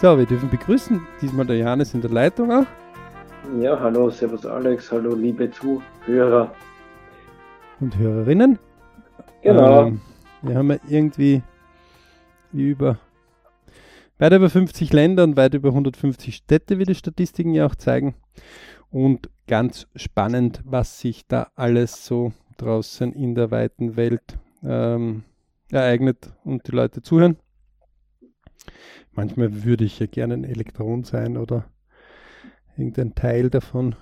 So, wir dürfen begrüßen. Diesmal der Johannes in der Leitung auch. Ja, hallo, Servus Alex, hallo liebe Zuhörer. Und Hörerinnen. Genau. Ähm, wir haben ja irgendwie über weit über 50 Länder und weit über 150 Städte, wie die Statistiken ja auch zeigen. Und ganz spannend, was sich da alles so draußen in der weiten Welt ähm, ereignet und die Leute zuhören. Manchmal würde ich ja gerne ein Elektron sein oder irgendein Teil davon,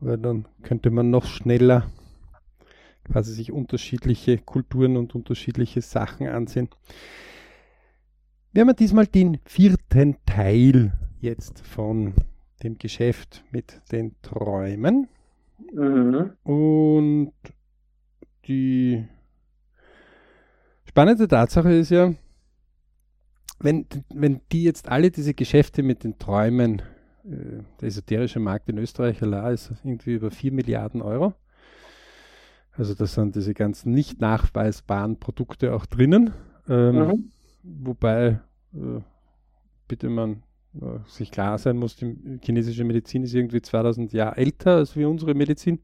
weil dann könnte man noch schneller quasi sich unterschiedliche Kulturen und unterschiedliche Sachen ansehen. Wir haben ja diesmal den vierten Teil jetzt von dem Geschäft mit den Träumen. Mhm. Und die spannende Tatsache ist ja, wenn, wenn die jetzt alle diese Geschäfte mit den Träumen, äh, der esoterische Markt in Österreich allein ist irgendwie über 4 Milliarden Euro. Also da sind diese ganzen nicht nachweisbaren Produkte auch drinnen. Ähm, Mhm. Wobei, äh, bitte man äh, sich klar sein muss, die chinesische Medizin ist irgendwie 2000 Jahre älter als wie unsere Medizin.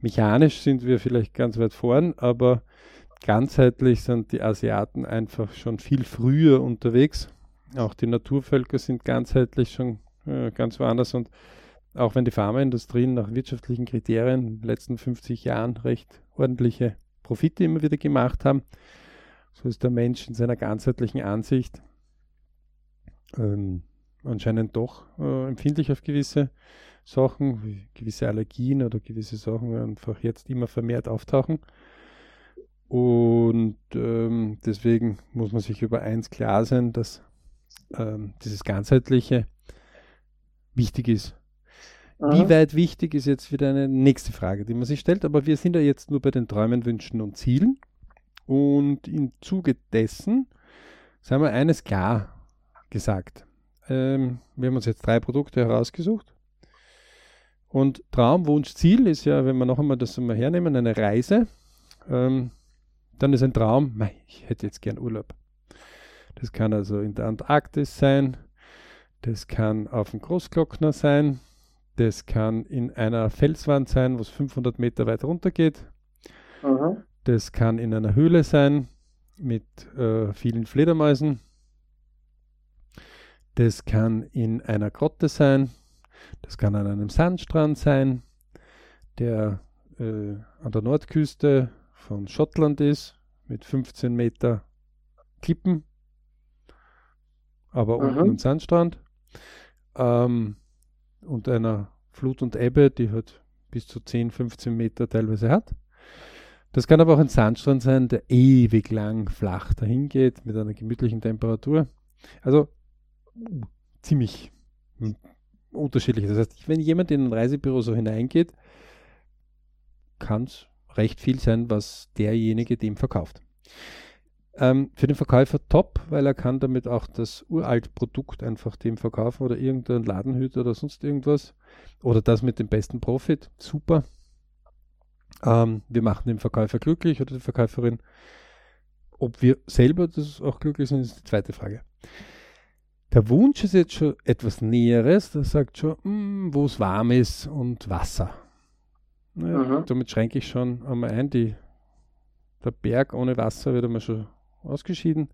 Mechanisch sind wir vielleicht ganz weit vorn, aber ganzheitlich sind die Asiaten einfach schon viel früher unterwegs. Auch die Naturvölker sind ganzheitlich schon äh, ganz woanders und auch wenn die Pharmaindustrie nach wirtschaftlichen Kriterien in den letzten 50 Jahren recht ordentliche Profite immer wieder gemacht haben, so ist der Mensch in seiner ganzheitlichen Ansicht ähm, anscheinend doch äh, empfindlich auf gewisse Sachen, wie gewisse Allergien oder gewisse Sachen einfach jetzt immer vermehrt auftauchen. Und ähm, deswegen muss man sich über eins klar sein, dass ähm, dieses ganzheitliche wichtig ist. Wie Mhm. weit wichtig ist jetzt wieder eine nächste Frage, die man sich stellt, aber wir sind ja jetzt nur bei den Träumen, Wünschen und Zielen. Und im Zuge dessen sagen wir eines klar gesagt. Ähm, wir haben uns jetzt drei Produkte herausgesucht. Und Traum, Wunsch, Ziel ist ja, wenn wir noch einmal das einmal hernehmen, eine Reise. Ähm, dann ist ein Traum, mei, ich hätte jetzt gern Urlaub. Das kann also in der Antarktis sein, das kann auf dem Großglockner sein, das kann in einer Felswand sein, wo es 500 Meter weit runter geht. Mhm. Das kann in einer Höhle sein mit äh, vielen Fledermäusen. Das kann in einer Grotte sein. Das kann an einem Sandstrand sein, der äh, an der Nordküste von Schottland ist, mit 15 Meter Klippen, aber Mhm. unten ein Sandstrand. Ähm, und einer Flut und Ebbe, die halt bis zu 10, 15 Meter teilweise hat. Das kann aber auch ein Sandstrand sein, der ewig lang flach dahin geht mit einer gemütlichen Temperatur. Also uh, ziemlich hm, unterschiedlich. Das heißt, wenn jemand in ein Reisebüro so hineingeht, kann es recht viel sein, was derjenige dem verkauft. Ähm, für den Verkäufer top, weil er kann damit auch das uralt Produkt einfach dem verkaufen oder irgendein Ladenhüter oder sonst irgendwas. Oder das mit dem besten Profit. Super. Ähm, wir machen den Verkäufer glücklich oder die Verkäuferin. Ob wir selber das auch glücklich sind, ist die zweite Frage. Der Wunsch ist jetzt schon etwas Näheres. Der sagt schon, mm, wo es warm ist und Wasser. Naja, Mhm. Damit schränke ich schon einmal ein. Die, der Berg ohne Wasser wird einmal schon ausgeschieden.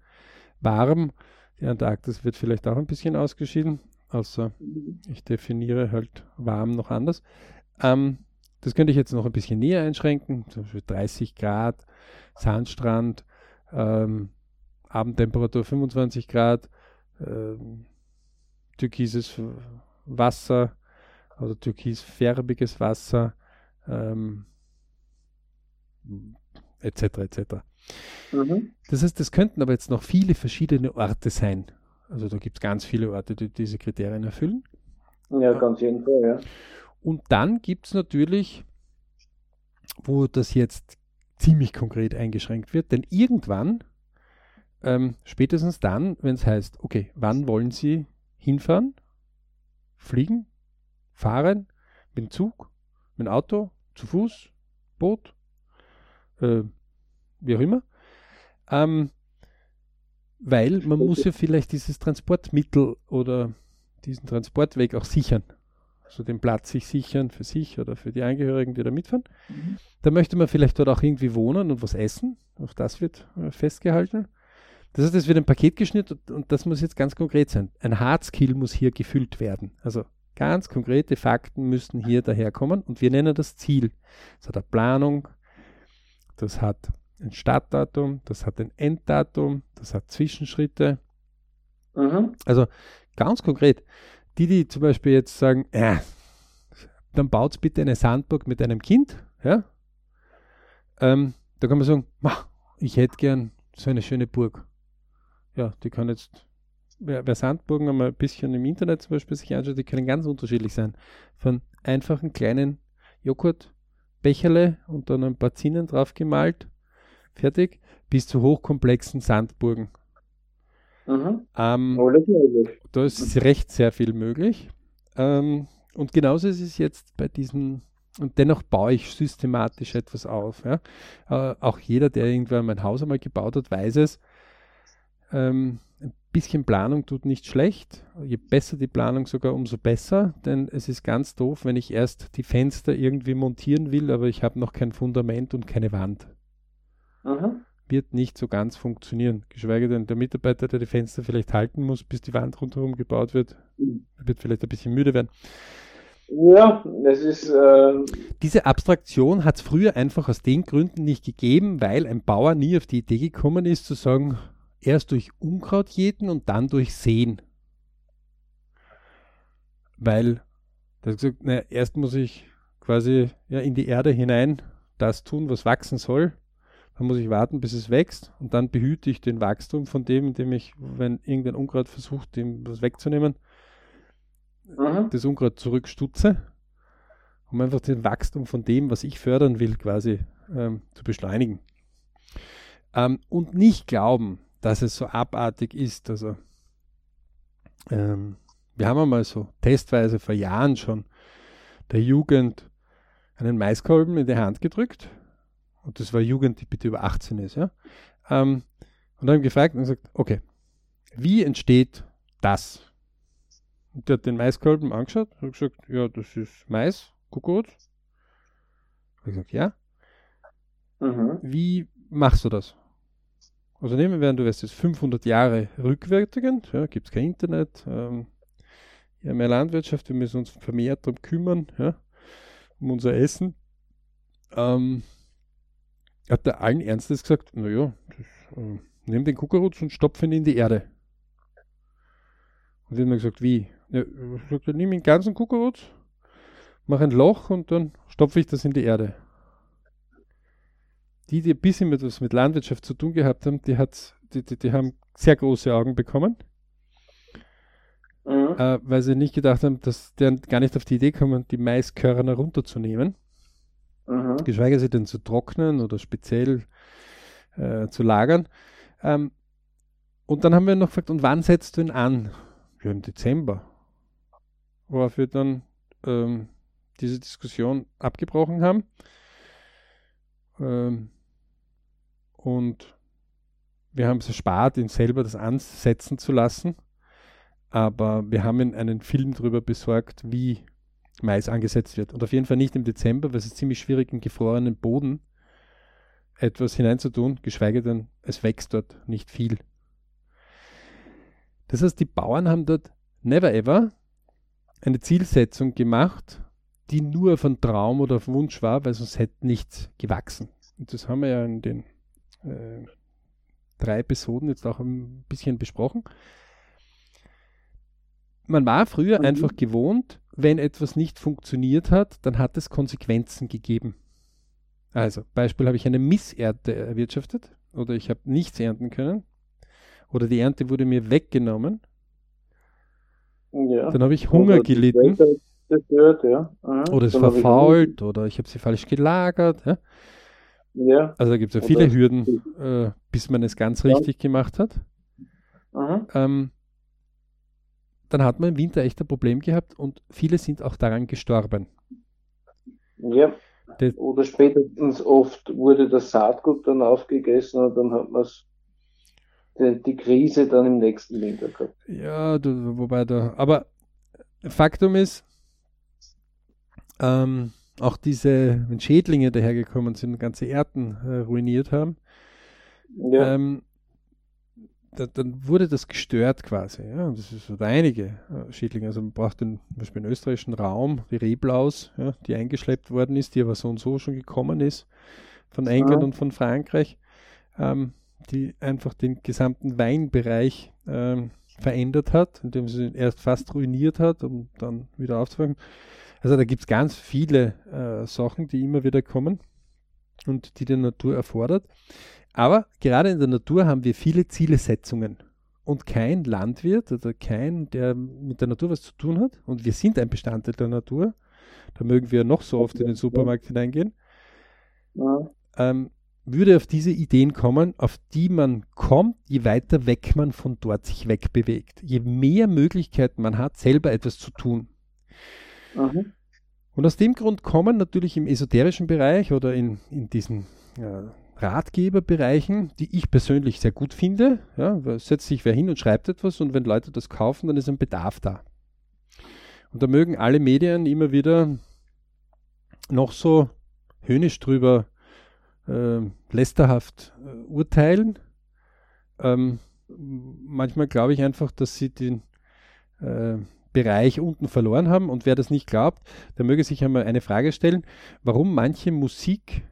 Warm, die Antarktis wird vielleicht auch ein bisschen ausgeschieden, außer ich definiere halt warm noch anders. Ähm, das könnte ich jetzt noch ein bisschen näher einschränken, zum Beispiel 30 Grad, Sandstrand, ähm, Abendtemperatur 25 Grad, ähm, türkises Wasser oder türkisfärbiges Wasser, ähm, etc. etc. Mhm. Das heißt, das könnten aber jetzt noch viele verschiedene Orte sein. Also da gibt es ganz viele Orte, die diese Kriterien erfüllen. Ja, ganz jeden Fall, ja. Und dann gibt es natürlich, wo das jetzt ziemlich konkret eingeschränkt wird, denn irgendwann, ähm, spätestens dann, wenn es heißt, okay, wann wollen Sie hinfahren? Fliegen? Fahren? Mit dem Zug? Mit dem Auto? Zu Fuß? Boot? Äh, wie auch immer. Ähm, Weil man muss ja vielleicht dieses Transportmittel oder diesen Transportweg auch sichern. Also den Platz sich sichern für sich oder für die Angehörigen, die da mitfahren. Mhm. Da möchte man vielleicht dort auch irgendwie wohnen und was essen. Auch das wird äh, festgehalten. Das heißt, es wird ein Paket geschnitten und das muss jetzt ganz konkret sein. Ein Hardskill muss hier gefüllt werden. Also ganz konkrete Fakten müssen hier daherkommen und wir nennen das Ziel. Das hat eine Planung, das hat ein Startdatum, das hat ein Enddatum, das hat Zwischenschritte. Mhm. Also ganz konkret, die, die zum Beispiel jetzt sagen, äh, dann baut bitte eine Sandburg mit einem Kind, ja, ähm, da kann man sagen, ich hätte gern so eine schöne Burg ja, die kann jetzt, wer, Sandburgen einmal ein bisschen im Internet zum Beispiel sich anschaut, die können ganz unterschiedlich sein. Von einfachen kleinen Joghurtbecherle und dann ein paar Zinnen drauf gemalt, fertig, bis zu hochkomplexen Sandburgen. Mhm. Ähm, da ist recht sehr viel möglich. Ähm, und genauso ist es jetzt bei diesen, und dennoch baue ich systematisch etwas auf. Ja? Äh, auch jeder, der irgendwann mein Haus einmal gebaut hat, weiß es. Ähm, ein bisschen Planung tut nicht schlecht. Je besser die Planung sogar, umso besser. Denn es ist ganz doof, wenn ich erst die Fenster irgendwie montieren will, aber ich habe noch kein Fundament und keine Wand. Aha. Wird nicht so ganz funktionieren. Geschweige denn der Mitarbeiter, der die Fenster vielleicht halten muss, bis die Wand rundherum gebaut wird, mhm. wird vielleicht ein bisschen müde werden. Ja, es ist. Äh Diese Abstraktion hat es früher einfach aus den Gründen nicht gegeben, weil ein Bauer nie auf die Idee gekommen ist, zu sagen, erst durch Unkraut jäten und dann durch Sehen. Weil, das gesagt, naja, erst muss ich quasi ja, in die Erde hinein das tun, was wachsen soll. Dann muss ich warten, bis es wächst und dann behüte ich den Wachstum von dem, indem ich, wenn irgendein Unkraut versucht, dem was wegzunehmen, mhm. das Unkraut zurückstutze, um einfach den Wachstum von dem, was ich fördern will, quasi ähm, zu beschleunigen. Ähm, und nicht glauben, dass es so abartig ist. Also ähm, wir haben einmal so testweise vor Jahren schon der Jugend einen Maiskolben in die Hand gedrückt. Und das war Jugend, die bitte über 18 ist. Ja? Ähm, und dann gefragt und gesagt, okay, wie entsteht das? Und der hat den Maiskolben angeschaut und gesagt, ja, das ist Mais, Kuckuck. Ich gesagt, ja. Mhm. Wie machst du das? Also nehmen wir an, du wärst jetzt 500 Jahre rückwärtigend, ja, gibt es kein Internet, ähm, ja, mehr Landwirtschaft, wir müssen uns vermehrt darum kümmern, ja, um unser Essen. Ähm, hat er allen Ernstes gesagt, naja, äh, nimm den Kuckerutz und stopf ihn in die Erde. Und wir haben gesagt, wie? Ja, sagt nimm den ganzen Kuckerutz, mach ein Loch und dann stopfe ich das in die Erde die, die ein bisschen mit, was mit Landwirtschaft zu tun gehabt haben, die, hat, die, die, die haben sehr große Augen bekommen. Mhm. Äh, weil sie nicht gedacht haben, dass der gar nicht auf die Idee kommen, die Maiskörner runterzunehmen. Mhm. Geschweige sie denn zu trocknen oder speziell äh, zu lagern. Ähm, und dann haben wir noch gefragt, und wann setzt du ihn an? Ja, im Dezember. Worauf wir dann ähm, diese Diskussion abgebrochen haben. Ähm, und wir haben es erspart, ihn selber das ansetzen zu lassen. Aber wir haben ihm einen Film darüber besorgt, wie Mais angesetzt wird. Und auf jeden Fall nicht im Dezember, weil es ist ziemlich schwierig, im gefrorenen Boden etwas hineinzutun, geschweige denn, es wächst dort nicht viel. Das heißt, die Bauern haben dort never ever eine Zielsetzung gemacht, die nur von Traum oder auf Wunsch war, weil sonst hätte nichts gewachsen. Und das haben wir ja in den äh, drei Episoden jetzt auch ein bisschen besprochen. Man war früher mhm. einfach gewohnt, wenn etwas nicht funktioniert hat, dann hat es Konsequenzen gegeben. Also, Beispiel habe ich eine Missernte erwirtschaftet oder ich habe nichts ernten können oder die Ernte wurde mir weggenommen. Ja. Dann habe ich Hunger gelitten. Gehört, ja. Oder es verfault oder ich habe sie falsch gelagert. Ja. Ja. Also da gibt es ja viele Hürden, äh, bis man es ganz richtig gemacht hat. Ähm, dann hat man im Winter echt ein Problem gehabt und viele sind auch daran gestorben. Ja. Das Oder spätestens oft wurde das Saatgut dann aufgegessen und dann hat man es die, die Krise dann im nächsten Winter gehabt. Ja, du, wobei da, aber Faktum ist, ähm, auch diese, wenn Schädlinge dahergekommen sind ganze Erden äh, ruiniert haben, ja. ähm, da, dann wurde das gestört quasi. Ja? Und das ist so einige äh, Schädlinge. Also man braucht den, zum Beispiel den österreichischen Raum, die Reblaus, ja, die eingeschleppt worden ist, die aber so und so schon gekommen ist von England und von Frankreich, ähm, die einfach den gesamten Weinbereich ähm, verändert hat, indem sie ihn erst fast ruiniert hat, um dann wieder aufzufangen. Also da gibt es ganz viele äh, Sachen, die immer wieder kommen und die die Natur erfordert. Aber gerade in der Natur haben wir viele Zielesetzungen. Und kein Landwirt oder kein, der mit der Natur was zu tun hat, und wir sind ein Bestandteil der Natur, da mögen wir noch so oft in den Supermarkt hineingehen, ja. ähm, würde auf diese Ideen kommen, auf die man kommt, je weiter weg man von dort sich wegbewegt. Je mehr Möglichkeiten man hat, selber etwas zu tun. Mhm. Und aus dem Grund kommen natürlich im esoterischen Bereich oder in, in diesen äh, Ratgeberbereichen, die ich persönlich sehr gut finde. Ja, setzt sich wer hin und schreibt etwas und wenn Leute das kaufen, dann ist ein Bedarf da. Und da mögen alle Medien immer wieder noch so höhnisch drüber äh, lästerhaft äh, urteilen. Ähm, manchmal glaube ich einfach, dass sie den äh, Bereich unten verloren haben und wer das nicht glaubt, der möge sich einmal eine Frage stellen, warum manche Musik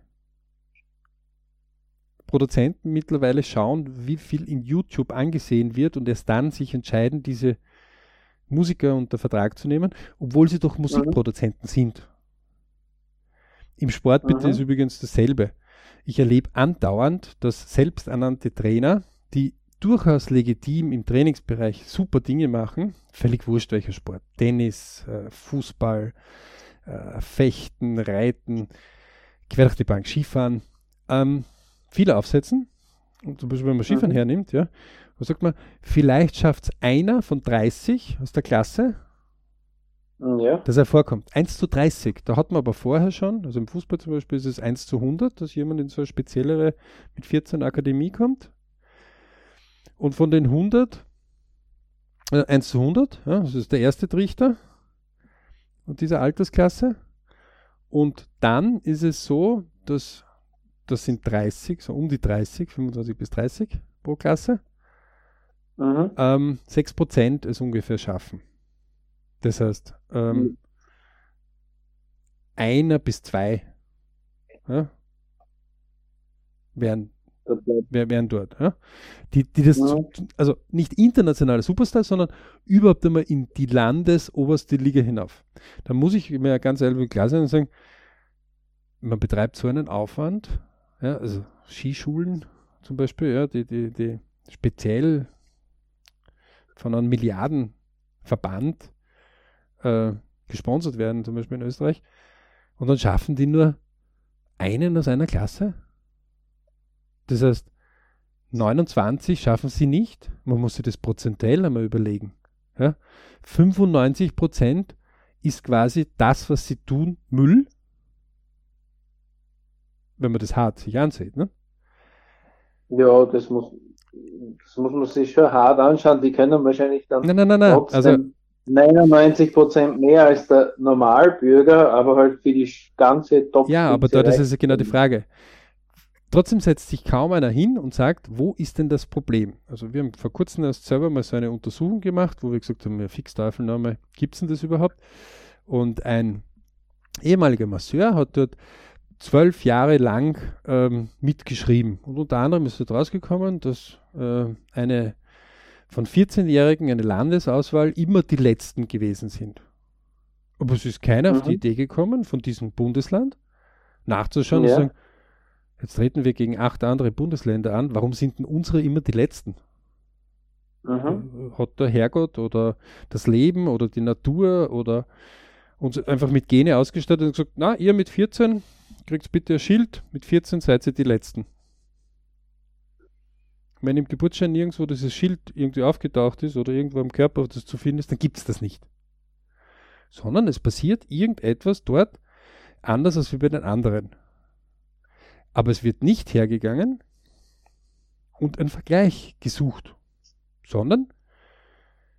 Produzenten mittlerweile schauen, wie viel in YouTube angesehen wird und erst dann sich entscheiden, diese Musiker unter Vertrag zu nehmen, obwohl sie doch Musikproduzenten mhm. sind. Im Sport bitte mhm. ist übrigens dasselbe. Ich erlebe andauernd, dass selbsternannte Trainer, die durchaus legitim im Trainingsbereich super Dinge machen, völlig wurscht welcher Sport, Tennis, äh, Fußball, äh, Fechten, Reiten, quer durch die Bank, Skifahren, ähm, viele aufsetzen. Und zum Beispiel, wenn man Skifahren mhm. hernimmt, ja, wo sagt man, vielleicht schafft es einer von 30 aus der Klasse, ja. dass er vorkommt. 1 zu 30, da hat man aber vorher schon, also im Fußball zum Beispiel ist es 1 zu 100, dass jemand in so eine speziellere mit 14 Akademie kommt. Und von den 100, äh, 1 zu 100, ja, das ist der erste Trichter dieser Altersklasse. Und dann ist es so, dass das sind 30, so um die 30, 25 bis 30 pro Klasse. Mhm. Ähm, 6% es ungefähr schaffen. Das heißt, ähm, mhm. einer bis zwei ja, wären, wären dort. Ja? Die, die das, ja. also nicht internationale Superstars, sondern überhaupt einmal in die landesoberste Liga hinauf. Da muss ich mir ganz ehrlich klar sein und sagen, man betreibt so einen Aufwand, ja, also Skischulen zum Beispiel, ja, die, die, die speziell von einem Milliardenverband äh, gesponsert werden, zum Beispiel in Österreich. Und dann schaffen die nur einen aus einer Klasse. Das heißt, 29 schaffen sie nicht. Man muss sich das prozentuell einmal überlegen. Ja? 95 Prozent ist quasi das, was sie tun, Müll wenn man das hart sich ansieht. Ne? Ja, das muss, das muss man sich schon hart anschauen. Die können wahrscheinlich dann nein, nein, nein, nein. Also, 99 Prozent mehr als der Normalbürger, aber halt für die ganze top Ja, aber da, das ist genau die Frage. Trotzdem setzt sich kaum einer hin und sagt, wo ist denn das Problem? Also wir haben vor kurzem erst selber mal so eine Untersuchung gemacht, wo wir gesagt haben, ja, fix Teufelname, gibt es denn das überhaupt? Und ein ehemaliger Masseur hat dort zwölf Jahre lang ähm, mitgeschrieben. Und unter anderem ist dort rausgekommen, dass äh, eine von 14-Jährigen eine Landesauswahl immer die letzten gewesen sind. Aber es ist keiner mhm. auf die mhm. Idee gekommen, von diesem Bundesland nachzuschauen ja. und zu sagen, jetzt treten wir gegen acht andere Bundesländer an, warum sind denn unsere immer die letzten? Mhm. Hat der Herrgott oder das Leben oder die Natur oder uns einfach mit Gene ausgestattet und gesagt, na, ihr mit 14 kriegt bitte ein Schild, mit 14 seid ihr die Letzten. Wenn im Geburtsschein nirgendwo dieses Schild irgendwie aufgetaucht ist oder irgendwo am Körper das zu finden ist, dann gibt es das nicht. Sondern es passiert irgendetwas dort anders als wie bei den anderen. Aber es wird nicht hergegangen und einen Vergleich gesucht, sondern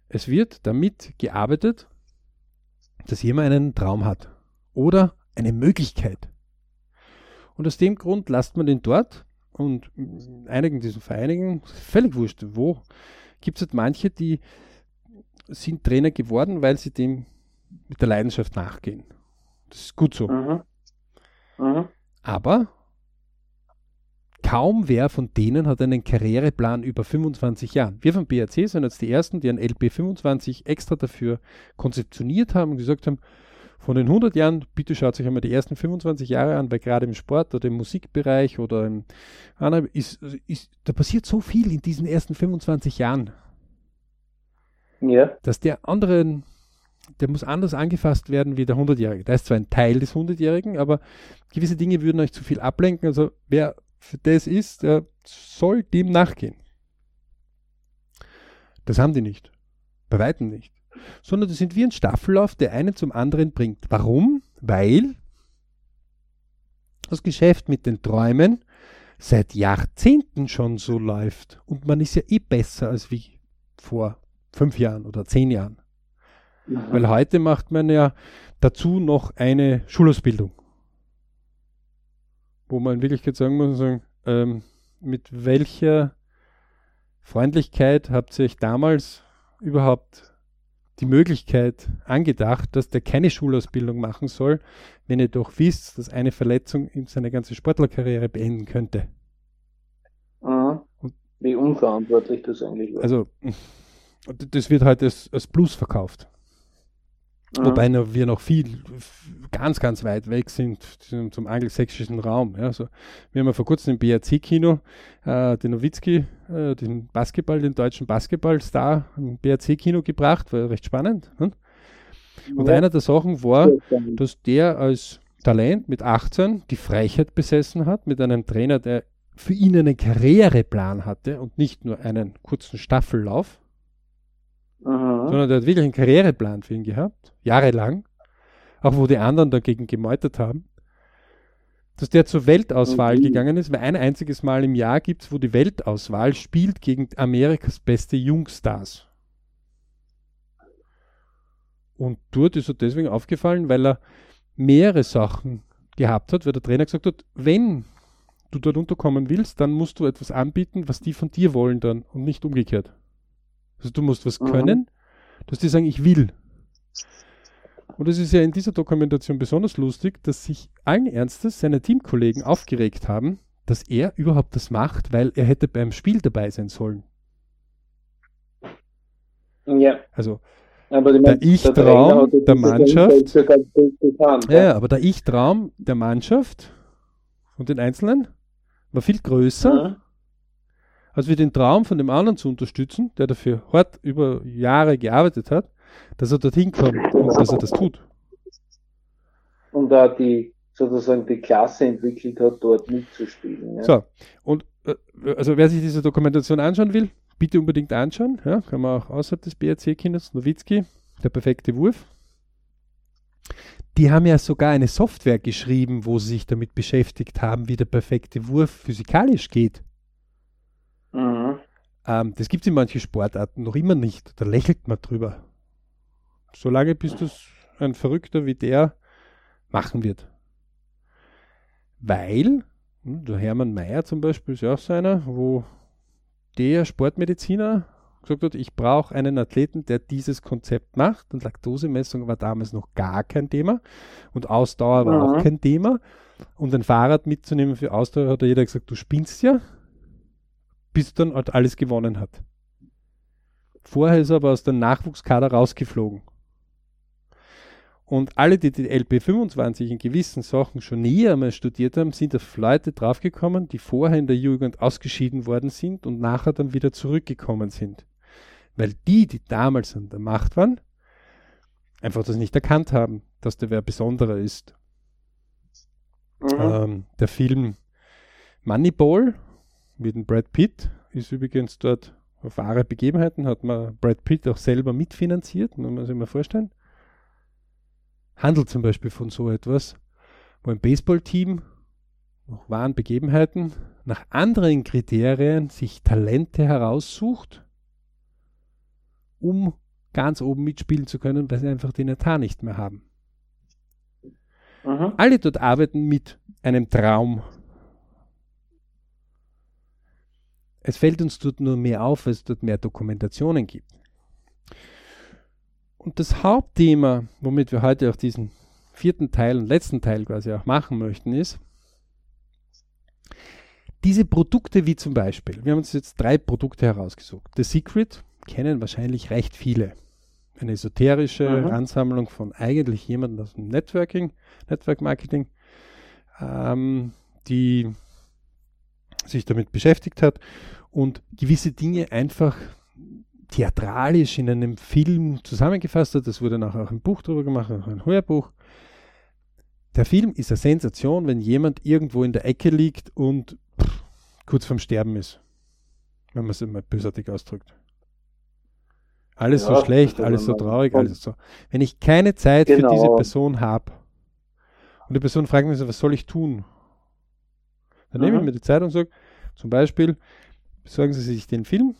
es wird damit gearbeitet, dass jemand einen Traum hat oder eine Möglichkeit. Und aus dem Grund lasst man den dort und in einigen dieser Vereinigen, völlig wurscht, wo, gibt es halt manche, die sind Trainer geworden, weil sie dem mit der Leidenschaft nachgehen. Das ist gut so. Mhm. Mhm. Aber kaum wer von denen hat einen Karriereplan über 25 Jahren. Wir vom BRC sind jetzt die Ersten, die ein LP 25 extra dafür konzeptioniert haben und gesagt haben, von den 100 Jahren, bitte schaut euch einmal die ersten 25 Jahre an, weil gerade im Sport oder im Musikbereich oder im anderen ist, ist, da passiert so viel in diesen ersten 25 Jahren. Ja. Dass der anderen, der muss anders angefasst werden wie der 100-Jährige. Da ist zwar ein Teil des 100-Jährigen, aber gewisse Dinge würden euch zu viel ablenken. Also wer das ist, der soll dem nachgehen. Das haben die nicht. Bei weitem nicht sondern das sind wie ein Staffellauf, der einen zum anderen bringt. Warum? Weil das Geschäft mit den Träumen seit Jahrzehnten schon so läuft und man ist ja eh besser als wie vor fünf Jahren oder zehn Jahren. Weil heute macht man ja dazu noch eine Schulausbildung, wo man in Wirklichkeit sagen muss, sagen, ähm, mit welcher Freundlichkeit habt ihr euch damals überhaupt die Möglichkeit angedacht, dass der keine Schulausbildung machen soll, wenn ihr doch wisst, dass eine Verletzung in seine ganze Sportlerkarriere beenden könnte. Mhm. Wie unverantwortlich das eigentlich war. Also, das wird halt als, als Plus verkauft. Mhm. Wobei wir noch viel, ganz, ganz weit weg sind zum, zum angelsächsischen Raum. Ja. Also, wir haben ja vor kurzem im BRC-Kino äh, den Nowitzki, äh, den Basketball, den deutschen Basketballstar im BRC-Kino gebracht, war recht spannend. Hm? Und ja. einer der Sachen war, dass der als Talent mit 18 die Freiheit besessen hat, mit einem Trainer, der für ihn einen Karriereplan hatte und nicht nur einen kurzen Staffellauf, Aha. sondern der hat wirklich einen Karriereplan für ihn gehabt, jahrelang, auch wo die anderen dagegen gemeutert haben, dass der zur Weltauswahl okay. gegangen ist, weil ein einziges Mal im Jahr gibt es, wo die Weltauswahl spielt gegen Amerikas beste Jungstars. Und dort ist er deswegen aufgefallen, weil er mehrere Sachen gehabt hat, weil der Trainer gesagt hat, wenn du dort unterkommen willst, dann musst du etwas anbieten, was die von dir wollen dann und nicht umgekehrt. Also du musst was mhm. können, dass die sagen, ich will. Und es ist ja in dieser Dokumentation besonders lustig, dass sich allen Ernstes seine Teamkollegen aufgeregt haben, dass er überhaupt das macht, weil er hätte beim Spiel dabei sein sollen. Ja. Also aber der Ich-Traum der, der Mannschaft. Ja, aber der Ich-Traum der Mannschaft und den Einzelnen war viel größer ja als wir den Traum von dem anderen zu unterstützen, der dafür hart über Jahre gearbeitet hat, dass er dorthin kommt und dass er das tut. Und da die sozusagen die Klasse entwickelt hat, dort mitzuspielen. Ja. So, und äh, also wer sich diese Dokumentation anschauen will, bitte unbedingt anschauen. Ja, kann man auch außerhalb des BRC-Kindes, Nowitzki, der perfekte Wurf. Die haben ja sogar eine Software geschrieben, wo sie sich damit beschäftigt haben, wie der perfekte Wurf physikalisch geht. Mhm. Ähm, das gibt es in manchen Sportarten noch immer nicht. Da lächelt man drüber. Solange bis das ein Verrückter wie der machen wird. Weil, hm, der Hermann Mayer zum Beispiel ist ja auch so einer, wo der Sportmediziner gesagt hat, ich brauche einen Athleten, der dieses Konzept macht. Und Laktosemessung war damals noch gar kein Thema. Und Ausdauer war mhm. auch kein Thema. Und ein Fahrrad mitzunehmen für Ausdauer hat jeder gesagt, du spinnst ja bis dann halt alles gewonnen hat. Vorher ist er aber aus dem Nachwuchskader rausgeflogen. Und alle, die die LP25 in gewissen Sachen schon näher einmal studiert haben, sind auf Leute draufgekommen, die vorher in der Jugend ausgeschieden worden sind und nachher dann wieder zurückgekommen sind. Weil die, die damals an der Macht waren, einfach das nicht erkannt haben, dass der wer Besonderer ist. Mhm. Ähm, der Film Moneyball mit dem Brad Pitt. Ist übrigens dort auf wahre Begebenheiten, hat man Brad Pitt auch selber mitfinanziert, muss man sich mal vorstellen. Handelt zum Beispiel von so etwas, wo ein Baseballteam nach wahren Begebenheiten, nach anderen Kriterien sich Talente heraussucht, um ganz oben mitspielen zu können, weil sie einfach den Etat nicht mehr haben. Mhm. Alle dort arbeiten mit einem Traum. Es fällt uns dort nur mehr auf, weil es dort mehr Dokumentationen gibt. Und das Hauptthema, womit wir heute auch diesen vierten Teil und letzten Teil quasi auch machen möchten, ist, diese Produkte wie zum Beispiel, wir haben uns jetzt drei Produkte herausgesucht. The Secret kennen wahrscheinlich recht viele. Eine esoterische mhm. Ansammlung von eigentlich jemandem aus dem Networking, Network Marketing, ähm, die sich damit beschäftigt hat und gewisse Dinge einfach theatralisch in einem Film zusammengefasst hat. Das wurde nachher auch ein Buch darüber gemacht, auch ein Hörbuch. Der Film ist eine Sensation, wenn jemand irgendwo in der Ecke liegt und pff, kurz vorm Sterben ist. Wenn man es immer bösartig ausdrückt. Alles ja, so schlecht, alles so traurig, alles so. Wenn ich keine Zeit genau. für diese genau. Person habe und die Person fragt mich so, was soll ich tun? Dann mhm. nehme ich mir die Zeit und sage, zum Beispiel, besorgen Sie sich den Film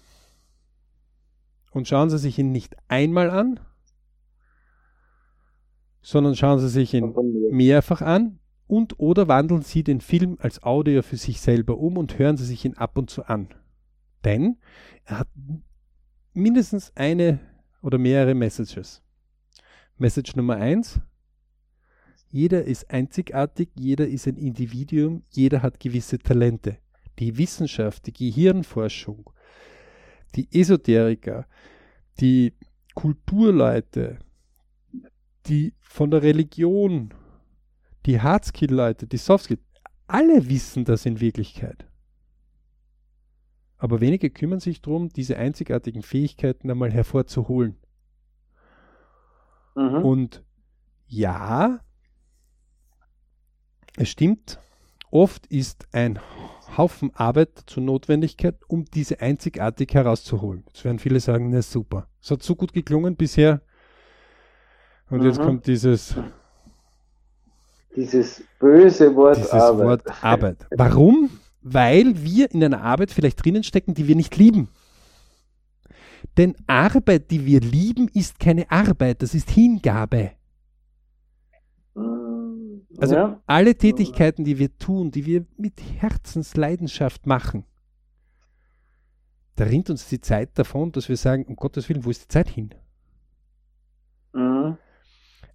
und schauen Sie sich ihn nicht einmal an, sondern schauen Sie sich ihn mehrfach an und oder wandeln Sie den Film als Audio für sich selber um und hören Sie sich ihn ab und zu an. Denn er hat mindestens eine oder mehrere Messages. Message Nummer eins: Jeder ist einzigartig, jeder ist ein Individuum, jeder hat gewisse Talente. Die Wissenschaft, die Gehirnforschung, die Esoteriker, die Kulturleute, die von der Religion, die Hardskill-Leute, die Softskill, alle wissen das in Wirklichkeit. Aber wenige kümmern sich darum, diese einzigartigen Fähigkeiten einmal hervorzuholen. Mhm. Und ja, es stimmt, oft ist ein Haufen Arbeit zur Notwendigkeit, um diese einzigartig herauszuholen. Jetzt werden viele sagen, na super. Es hat so gut geklungen bisher. Und mhm. jetzt kommt dieses dieses böse Wort dieses Arbeit. Wort Arbeit. Warum? Weil wir in einer Arbeit vielleicht drinnen stecken, die wir nicht lieben. Denn Arbeit, die wir lieben, ist keine Arbeit, das ist Hingabe. Also ja. alle Tätigkeiten, die wir tun, die wir mit Herzensleidenschaft machen, da rinnt uns die Zeit davon, dass wir sagen, um Gottes Willen, wo ist die Zeit hin? Mhm.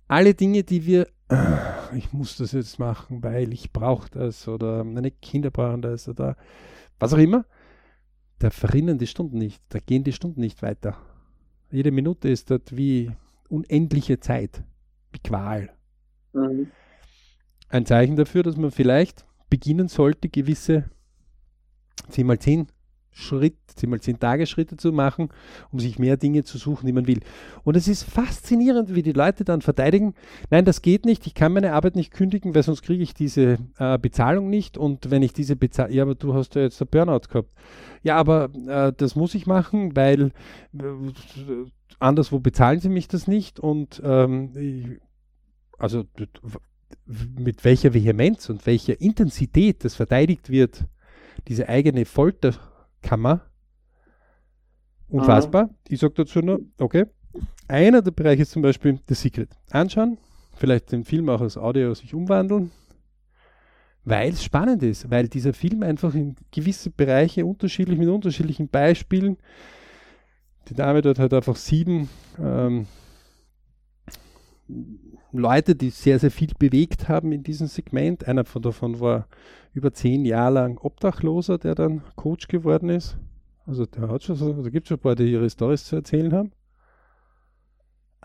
Alle Dinge, die wir, ah, ich muss das jetzt machen, weil ich brauche das oder meine Kinder brauchen das oder was auch immer, da verrinnen die Stunden nicht, da gehen die Stunden nicht weiter. Jede Minute ist dort wie unendliche Zeit, wie Qual. Mhm ein Zeichen dafür, dass man vielleicht beginnen sollte, gewisse 10 mal 10 Schritt, 10 mal 10 Tage Schritte zu machen, um sich mehr Dinge zu suchen, die man will. Und es ist faszinierend, wie die Leute dann verteidigen, nein, das geht nicht, ich kann meine Arbeit nicht kündigen, weil sonst kriege ich diese äh, Bezahlung nicht und wenn ich diese Bezahlung, ja, aber du hast ja jetzt ein Burnout gehabt. Ja, aber äh, das muss ich machen, weil äh, anderswo bezahlen sie mich das nicht und ähm, ich, also mit welcher Vehemenz und welcher Intensität das verteidigt wird, diese eigene Folterkammer, unfassbar. Mhm. Ich sage dazu nur, okay, einer der Bereiche ist zum Beispiel The Secret. Anschauen, vielleicht den Film auch als Audio sich umwandeln, weil es spannend ist, weil dieser Film einfach in gewisse Bereiche unterschiedlich mit unterschiedlichen Beispielen, die Dame dort hat einfach sieben ähm, Leute, die sehr, sehr viel bewegt haben in diesem Segment. Einer von davon war über zehn Jahre lang Obdachloser, der dann Coach geworden ist. Also der hat schon so, also gibt schon ein paar, die ihre Stories zu erzählen haben.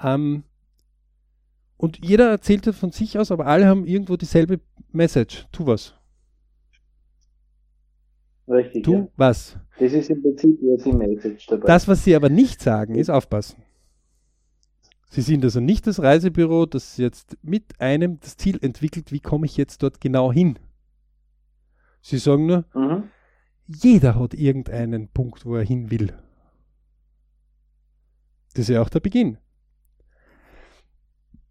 Ähm, und jeder erzählt das von sich aus, aber alle haben irgendwo dieselbe Message. Tu was. Richtig. Tu ja. was. Das ist im Prinzip die Message dabei. Das, was sie aber nicht sagen, ist aufpassen. Sie sind also nicht das Reisebüro, das jetzt mit einem das Ziel entwickelt, wie komme ich jetzt dort genau hin. Sie sagen nur, mhm. jeder hat irgendeinen Punkt, wo er hin will. Das ist ja auch der Beginn.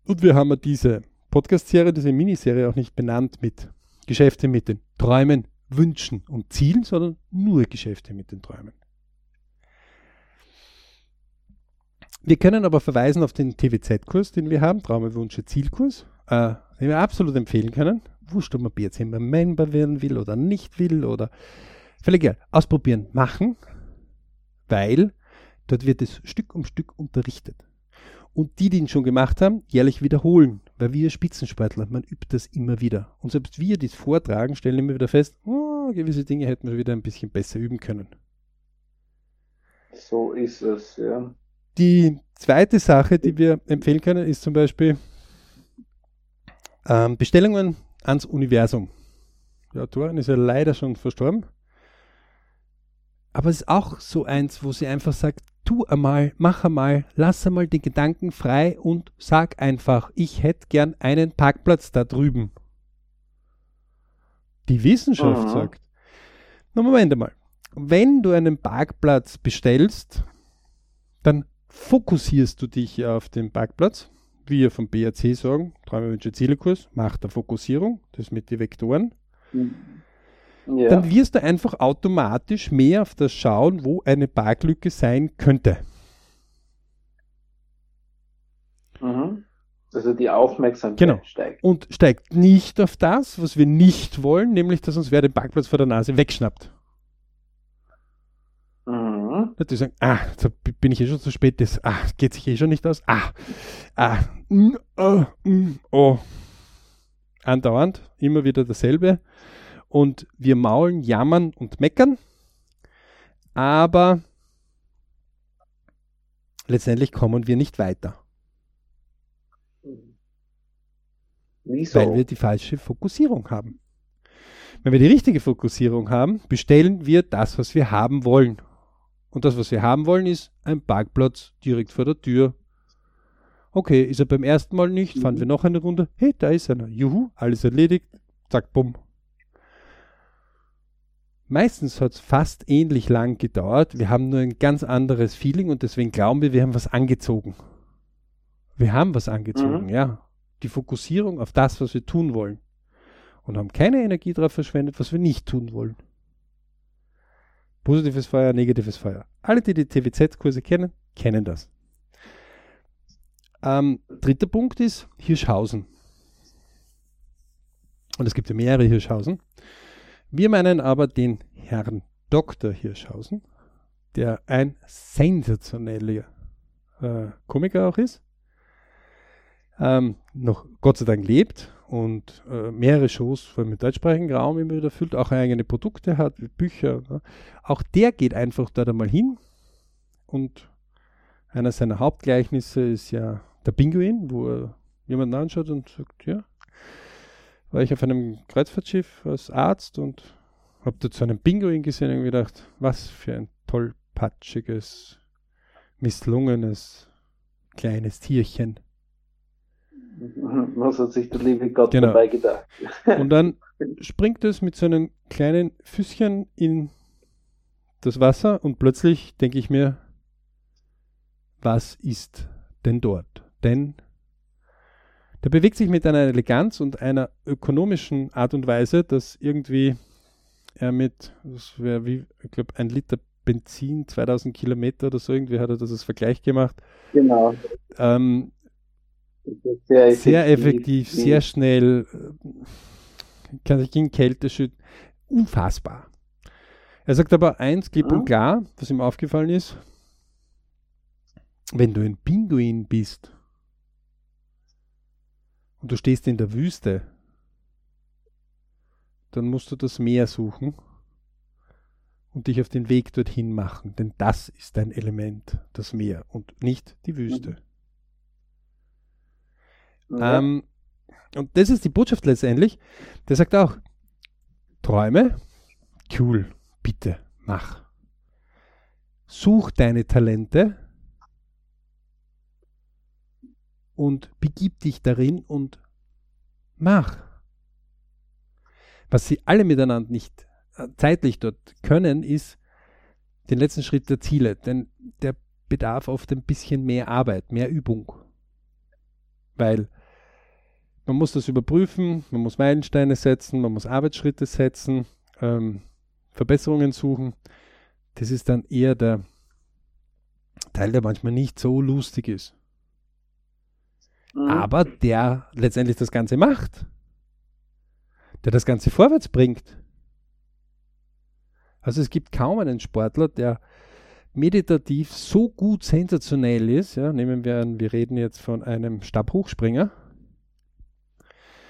Und wir haben diese Podcast-Serie, diese Miniserie auch nicht benannt mit Geschäfte mit den Träumen, Wünschen und Zielen, sondern nur Geschäfte mit den Träumen. Wir können aber verweisen auf den TWZ-Kurs, den wir haben, Traume, Wünsche, Zielkurs, äh, den wir absolut empfehlen können. Wurscht, ob man BRC Member werden will oder nicht will oder völlig egal. Ausprobieren, machen, weil dort wird es Stück um Stück unterrichtet. Und die, die ihn schon gemacht haben, jährlich wiederholen, weil wir Spitzensportler, man übt das immer wieder. Und selbst wir, die es vortragen, stellen immer wieder fest, oh, gewisse Dinge hätten wir wieder ein bisschen besser üben können. So ist es, ja. Die zweite Sache, die wir empfehlen können, ist zum Beispiel ähm, Bestellungen ans Universum. Der Autorin ist ja leider schon verstorben. Aber es ist auch so eins, wo sie einfach sagt, tu einmal, mach einmal, lass einmal die Gedanken frei und sag einfach, ich hätte gern einen Parkplatz da drüben. Die Wissenschaft mhm. sagt, na Moment einmal, wenn du einen Parkplatz bestellst, dann fokussierst du dich auf den Parkplatz, wie wir vom BRC sagen, Träume, Wünsche, Zielekurs, Macht der Fokussierung, das mit den Vektoren. Ja. Dann wirst du einfach automatisch mehr auf das schauen, wo eine Parklücke sein könnte. Mhm. Also die Aufmerksamkeit genau. steigt. Und steigt nicht auf das, was wir nicht wollen, nämlich dass uns wer den Parkplatz vor der Nase wegschnappt. Mhm. Natürlich sagen, ah, jetzt bin ich eh schon zu spät, das ah, geht sich eh schon nicht aus. Ah, ah, mm, oh, mm, oh. Andauernd, immer wieder dasselbe. Und wir maulen, jammern und meckern. Aber letztendlich kommen wir nicht weiter. Wieso? Weil wir die falsche Fokussierung haben. Wenn wir die richtige Fokussierung haben, bestellen wir das, was wir haben wollen. Und das, was wir haben wollen, ist ein Parkplatz direkt vor der Tür. Okay, ist er beim ersten Mal nicht, fahren wir noch eine Runde. Hey, da ist einer. Juhu, alles erledigt. Zack, bumm. Meistens hat es fast ähnlich lang gedauert. Wir haben nur ein ganz anderes Feeling und deswegen glauben wir, wir haben was angezogen. Wir haben was angezogen, mhm. ja. Die Fokussierung auf das, was wir tun wollen. Und haben keine Energie darauf verschwendet, was wir nicht tun wollen. Positives Feuer, negatives Feuer. Alle, die die TVZ-Kurse kennen, kennen das. Ähm, dritter Punkt ist Hirschhausen. Und es gibt ja mehrere Hirschhausen. Wir meinen aber den Herrn Dr. Hirschhausen, der ein sensationeller äh, Komiker auch ist, ähm, noch Gott sei Dank lebt und äh, mehrere Shows, vor allem im deutschsprachigen Raum, immer wieder füllt, auch eigene Produkte hat, Bücher. Ne? Auch der geht einfach dort einmal hin und einer seiner Hauptgleichnisse ist ja der Pinguin, wo er jemanden anschaut und sagt, ja, war ich auf einem Kreuzfahrtschiff als Arzt und habe dort so einen Pinguin gesehen und gedacht, was für ein tollpatschiges, misslungenes, kleines Tierchen. Was hat sich der liebe Gott genau. dabei gedacht? Und dann springt es mit so einem kleinen Füßchen in das Wasser und plötzlich denke ich mir, was ist denn dort? Denn der bewegt sich mit einer Eleganz und einer ökonomischen Art und Weise, dass irgendwie er mit, das wäre wie, ich glaube, ein Liter Benzin, 2000 Kilometer oder so, irgendwie hat er das als Vergleich gemacht. Genau. Ähm, sehr effektiv, sehr, effektiv, sehr schnell, äh, kann sich gegen Kälte schütten. Unfassbar. Er sagt aber eins klipp und klar, was ihm aufgefallen ist, wenn du ein Pinguin bist und du stehst in der Wüste, dann musst du das Meer suchen und dich auf den Weg dorthin machen, denn das ist dein Element, das Meer und nicht die Wüste. Mhm. Ähm, und das ist die Botschaft letztendlich. Der sagt auch, Träume, cool, bitte, mach. Such deine Talente und begib dich darin und mach. Was sie alle miteinander nicht äh, zeitlich dort können, ist den letzten Schritt der Ziele, denn der bedarf oft ein bisschen mehr Arbeit, mehr Übung. Weil man muss das überprüfen, man muss Meilensteine setzen, man muss Arbeitsschritte setzen, ähm, Verbesserungen suchen. Das ist dann eher der Teil, der manchmal nicht so lustig ist. Mhm. Aber der letztendlich das Ganze macht. Der das Ganze vorwärts bringt. Also es gibt kaum einen Sportler, der meditativ so gut sensationell ist. Ja, nehmen wir an, wir reden jetzt von einem Stabhochspringer.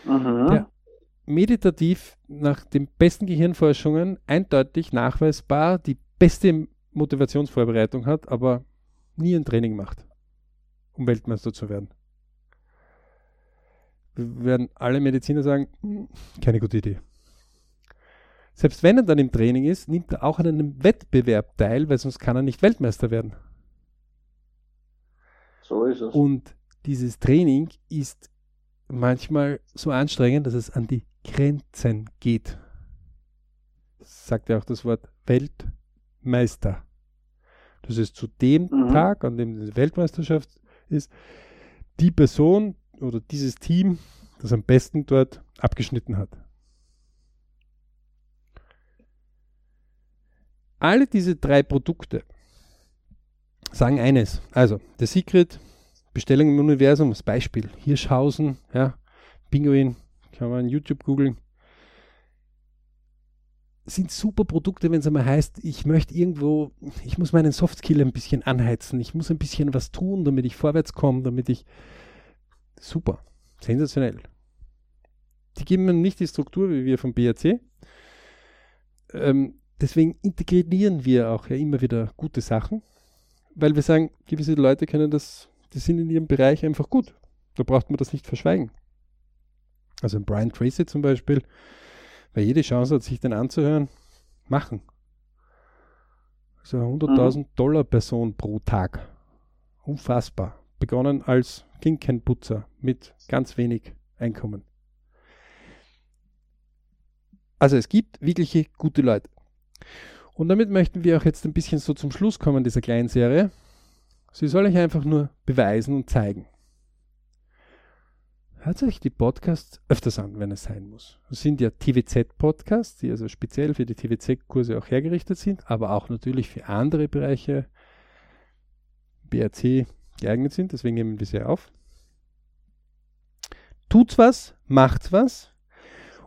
Mhm. Der meditativ nach den besten Gehirnforschungen eindeutig nachweisbar die beste Motivationsvorbereitung hat, aber nie ein Training macht, um Weltmeister zu werden. Wir werden alle Mediziner sagen, hm, keine gute Idee. Selbst wenn er dann im Training ist, nimmt er auch an einem Wettbewerb teil, weil sonst kann er nicht Weltmeister werden. So ist es. Und dieses Training ist manchmal so anstrengend, dass es an die Grenzen geht. Sagt ja auch das Wort Weltmeister. Das ist zu dem mhm. Tag, an dem die Weltmeisterschaft ist, die Person oder dieses Team, das am besten dort abgeschnitten hat. Alle diese drei Produkte sagen eines. Also, The Secret, Bestellung im Universum, als Beispiel. Hirschhausen, ja, Pinguin, kann man YouTube googeln. Sind super Produkte, wenn es einmal heißt, ich möchte irgendwo, ich muss meinen Softskill ein bisschen anheizen, ich muss ein bisschen was tun, damit ich vorwärts komme, damit ich. Super, sensationell. Die geben mir nicht die Struktur wie wir vom BRC. Ähm, deswegen integrieren wir auch ja immer wieder gute Sachen, weil wir sagen, gewisse Leute können das, die sind in ihrem Bereich einfach gut. Da braucht man das nicht verschweigen. Also ein Brian Tracy zum Beispiel, wer jede Chance hat, sich den anzuhören, machen. Also 100.000 mhm. Dollar Person pro Tag. Unfassbar. Begonnen als Kinkenputzer mit ganz wenig Einkommen. Also es gibt wirkliche gute Leute. Und damit möchten wir auch jetzt ein bisschen so zum Schluss kommen dieser kleinen Serie. Sie soll euch einfach nur beweisen und zeigen. Hört euch die Podcasts öfters an, wenn es sein muss. Das sind ja TWZ-Podcasts, die also speziell für die TWZ-Kurse auch hergerichtet sind, aber auch natürlich für andere Bereiche BRC geeignet sind. Deswegen nehmen wir sie auf. Tut's was, macht's was,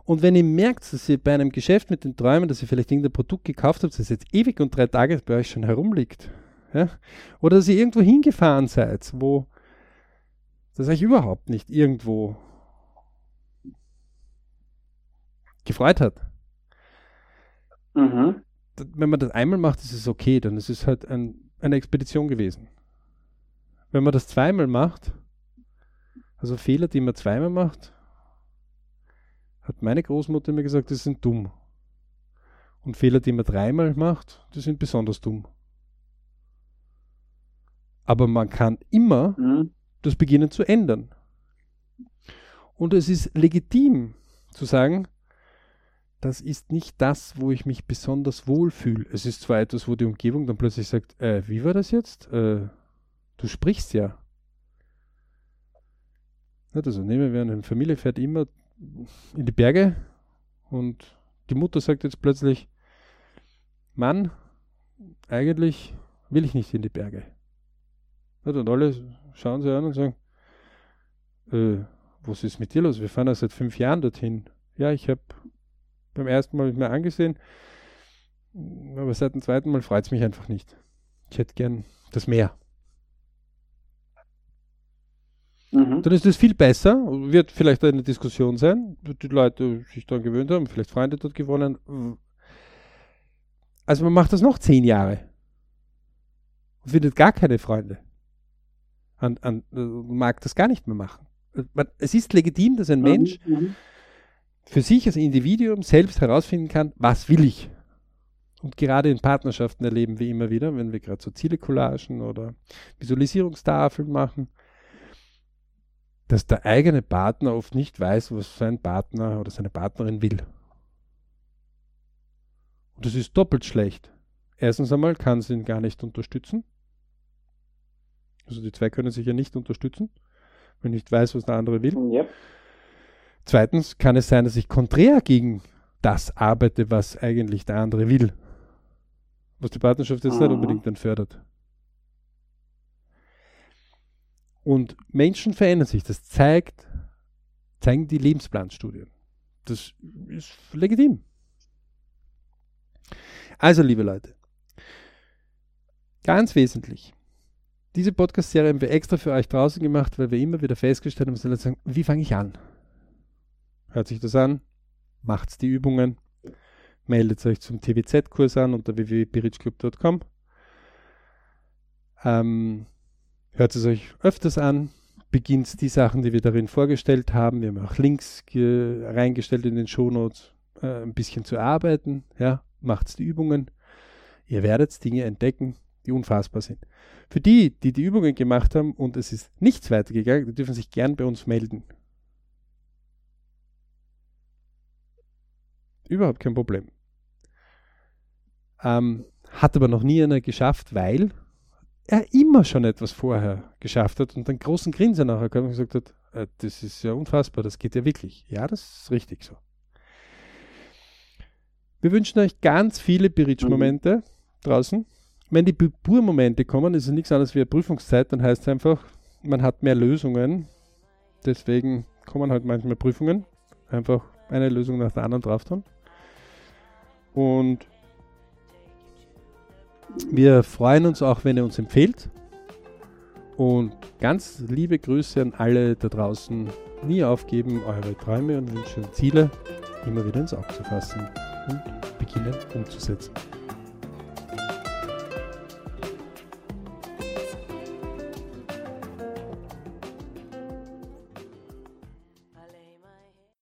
und wenn ihr merkt, dass ihr bei einem Geschäft mit den Träumen, dass ihr vielleicht irgendein Produkt gekauft habt, das jetzt ewig und drei Tage bei euch schon herumliegt, ja? oder dass ihr irgendwo hingefahren seid, wo das euch überhaupt nicht irgendwo gefreut hat. Mhm. Wenn man das einmal macht, ist es okay, dann ist es halt ein, eine Expedition gewesen. Wenn man das zweimal macht, also Fehler, die man zweimal macht, hat meine Großmutter mir gesagt, die sind dumm. Und Fehler, die man dreimal macht, die sind besonders dumm. Aber man kann immer mhm. das beginnen zu ändern. Und es ist legitim zu sagen, das ist nicht das, wo ich mich besonders wohl fühle. Es ist zwar etwas, wo die Umgebung dann plötzlich sagt, äh, wie war das jetzt? Äh, du sprichst ja. Also nehmen wir an, eine Familie fährt immer in die Berge und die Mutter sagt jetzt plötzlich, Mann, eigentlich will ich nicht in die Berge. Und alle schauen sie an und sagen, äh, was ist mit dir los? Wir fahren ja seit fünf Jahren dorthin. Ja, ich habe beim ersten Mal mir angesehen, aber seit dem zweiten Mal freut es mich einfach nicht. Ich hätte gern das Meer. Mhm. Dann ist es viel besser, wird vielleicht eine Diskussion sein, die Leute sich daran gewöhnt haben, vielleicht Freunde dort gewonnen. Also man macht das noch zehn Jahre und findet gar keine Freunde. An, an, mag das gar nicht mehr machen. Es ist legitim, dass ein. Mensch für sich als Individuum selbst herausfinden kann, was will ich. Und gerade in Partnerschaften erleben wir immer wieder, wenn wir gerade so Ziele-Collagen oder Visualisierungstafeln machen, dass der eigene Partner oft nicht weiß, was sein Partner oder seine Partnerin will. Und das ist doppelt schlecht. Erstens einmal kann sie ihn gar nicht unterstützen. Also die zwei können sich ja nicht unterstützen, wenn nicht weiß, was der andere will. Yep. Zweitens kann es sein, dass ich konträr gegen das arbeite, was eigentlich der andere will. Was die Partnerschaft jetzt mhm. nicht unbedingt dann fördert. Und Menschen verändern sich. Das zeigt, zeigen die Lebensplanstudien. Das ist legitim. Also, liebe Leute, ganz wesentlich. Diese Podcast-Serie haben wir extra für euch draußen gemacht, weil wir immer wieder festgestellt haben, dass sagen, wie fange ich an? Hört sich das an, macht die Übungen, meldet euch zum TWZ-Kurs an unter www.birichclub.com. Ähm, hört es euch öfters an, beginnt die Sachen, die wir darin vorgestellt haben. Wir haben auch Links reingestellt in den Shownotes, äh, ein bisschen zu arbeiten. Ja, macht die Übungen. Ihr werdet Dinge entdecken, die unfassbar sind. Für die, die die Übungen gemacht haben und es ist nichts weitergegangen, die dürfen sich gern bei uns melden. Überhaupt kein Problem. Ähm, hat aber noch nie einer geschafft, weil er immer schon etwas vorher geschafft hat und einen großen Grinsen nachher kam und gesagt hat, äh, das ist ja unfassbar, das geht ja wirklich. Ja, das ist richtig so. Wir wünschen euch ganz viele Berichtsmomente mhm. draußen. Wenn die Burmomente kommen, ist es nichts anderes wie eine Prüfungszeit, dann heißt es einfach, man hat mehr Lösungen. Deswegen kommen halt manchmal Prüfungen. Einfach eine Lösung nach der anderen drauf tun. Und wir freuen uns auch, wenn ihr uns empfehlt. Und ganz liebe Grüße an alle da draußen. Nie aufgeben, eure Träume und Wünsche und Ziele immer wieder ins Auge zu fassen und beginnen umzusetzen.